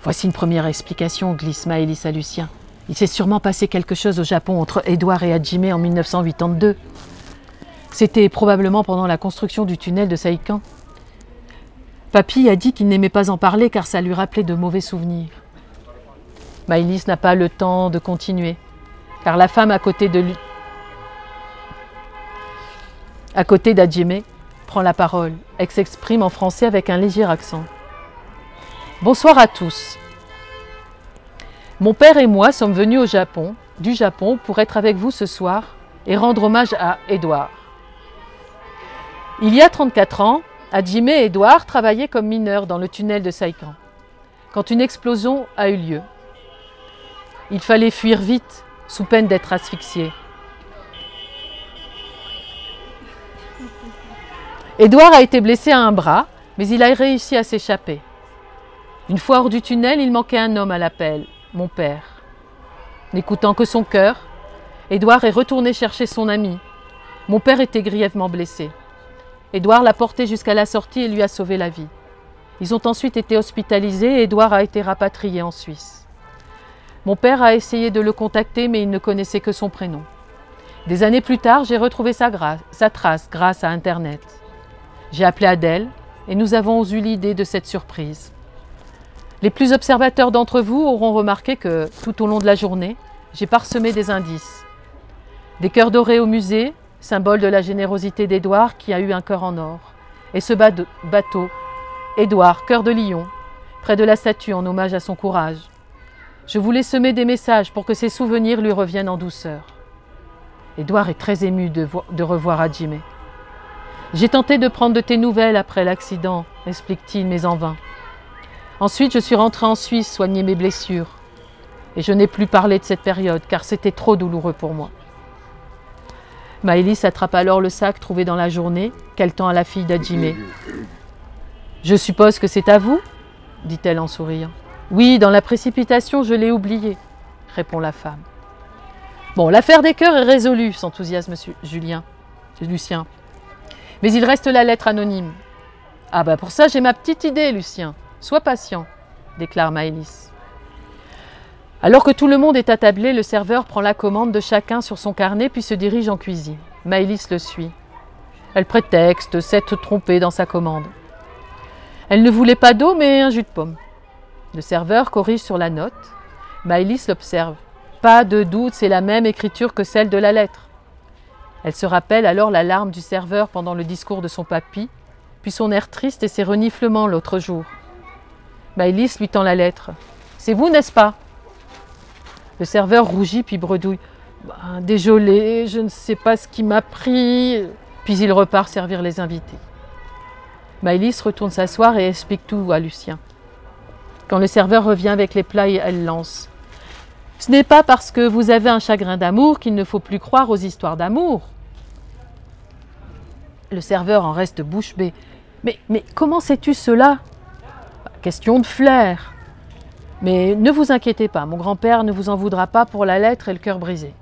Speaker 1: Voici une première explication, glisse Maëlys à Lucien. Il s'est sûrement passé quelque chose au Japon entre Edouard et Hajime en 1982. C'était probablement pendant la construction du tunnel de Saïkan. Papy a dit qu'il n'aimait pas en parler car ça lui rappelait de mauvais souvenirs. Maïlis n'a pas le temps de continuer, car la femme à côté de lui, à côté prend la parole. Elle s'exprime en français avec un léger accent. Bonsoir à tous. Mon père et moi sommes venus au Japon, du Japon pour être avec vous ce soir et rendre hommage à Édouard. Il y a 34 ans, Hajime et Édouard travaillaient comme mineurs dans le tunnel de Saikan, quand une explosion a eu lieu. Il fallait fuir vite, sous peine d'être asphyxié. Édouard a été blessé à un bras, mais il a réussi à s'échapper. Une fois hors du tunnel, il manquait un homme à l'appel, mon père. N'écoutant que son cœur, Édouard est retourné chercher son ami. Mon père était grièvement blessé. Édouard l'a porté jusqu'à la sortie et lui a sauvé la vie. Ils ont ensuite été hospitalisés et Édouard a été rapatrié en Suisse. Mon père a essayé de le contacter, mais il ne connaissait que son prénom. Des années plus tard, j'ai retrouvé sa, sa, trace grâce à Internet. J'ai appelé Adèle et nous avons eu l'idée de cette surprise. Les plus observateurs d'entre vous auront remarqué que, tout au long de la journée, j'ai parsemé des indices. Des cœurs dorés au musée, symbole de la générosité d'Édouard qui a eu un cœur en or. Et ce bateau, Édouard, cœur de lion, près de la statue en hommage à son courage. Je voulais semer des messages pour que ses souvenirs lui reviennent en douceur. Édouard est très ému de, revoir Hajime. J'ai tenté de prendre de tes nouvelles après l'accident, explique-t-il, mais en vain. Ensuite, je suis rentré en Suisse soigner mes blessures. Et je n'ai plus parlé de cette période car c'était trop douloureux pour moi. Maëlys attrape alors le sac trouvé dans la journée qu'elle tend à la fille d'Adjimé. Je suppose que c'est à vous? dit-elle en souriant. Oui, dans la précipitation, je l'ai oublié, répond la femme. Bon, l'affaire des cœurs est résolue, s'enthousiasme Julien, Lucien. Mais il reste la lettre anonyme. Ah bah pour ça, j'ai ma petite idée, Lucien. Sois patient, déclare Maëlys. Alors que tout le monde est attablé, le serveur prend la commande de chacun sur son carnet puis se dirige en cuisine. Maëlys le suit. Elle prétexte s'être trompée dans sa commande. Elle ne voulait pas d'eau, mais un jus de pomme. Le serveur corrige sur la note. Maëlys l'observe. Pas de doute, c'est la même écriture que celle de la lettre. Elle se rappelle alors l'alarme du serveur pendant le discours de son papy, puis son air triste et ses reniflements l'autre jour. Maëlys lui tend la lettre. C'est vous, n'est-ce pas? Le serveur rougit puis bredouille. Ben, désolé, je ne sais pas ce qui m'a pris. Puis il repart servir les invités. Maëlys retourne s'asseoir et explique tout à Lucien. Quand le serveur revient avec les plats, elle lance. Ce n'est pas parce que vous avez un chagrin d'amour qu'il ne faut plus croire aux histoires d'amour. Le serveur en reste bouche bée. Mais, mais comment sais-tu cela? Question de flair. Mais ne vous inquiétez pas, mon grand-père ne vous en voudra pas pour la lettre et le cœur brisé.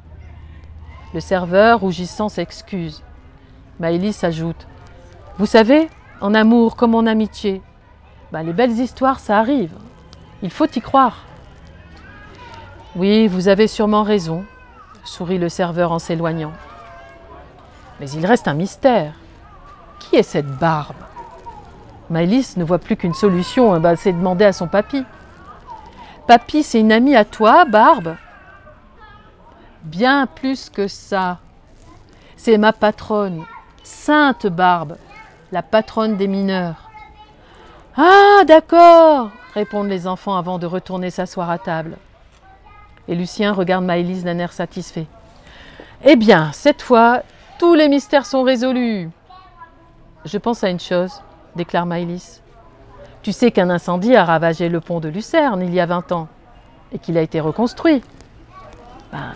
Speaker 1: Le serveur, rougissant, s'excuse. Maëlys ajoute Vous savez, en amour comme en amitié, ben, les belles histoires, ça arrive. Il faut y croire. Oui, vous avez sûrement raison, sourit le serveur en s'éloignant. Mais il reste un mystère. Qui est cette barbe? Maëlys ne voit plus qu'une solution, hein, bah, c'est demander à son papy. Papy, c'est une amie à toi, Barbe Bien plus que ça. C'est ma patronne, Sainte Barbe, la patronne des mineurs. Ah, d'accord répondent les enfants avant de retourner s'asseoir à table. Et Lucien regarde Maëlys d'un air satisfait. Eh bien, cette fois, tous les mystères sont résolus. Je pense à une chose déclare Maëlys. Tu sais qu'un incendie a ravagé le pont de Lucerne il y a 20 ans et qu'il a été reconstruit. Ben,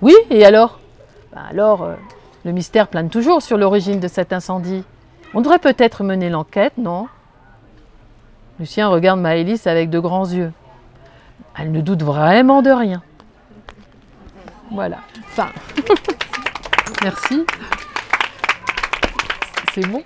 Speaker 1: oui, et alors? Ben Alors, euh, le mystère plane toujours sur l'origine de cet incendie. On devrait peut-être mener l'enquête, non? Lucien regarde Maëlys avec de grands yeux. Elle ne doute vraiment de rien. Voilà. Enfin. Merci. C'est bon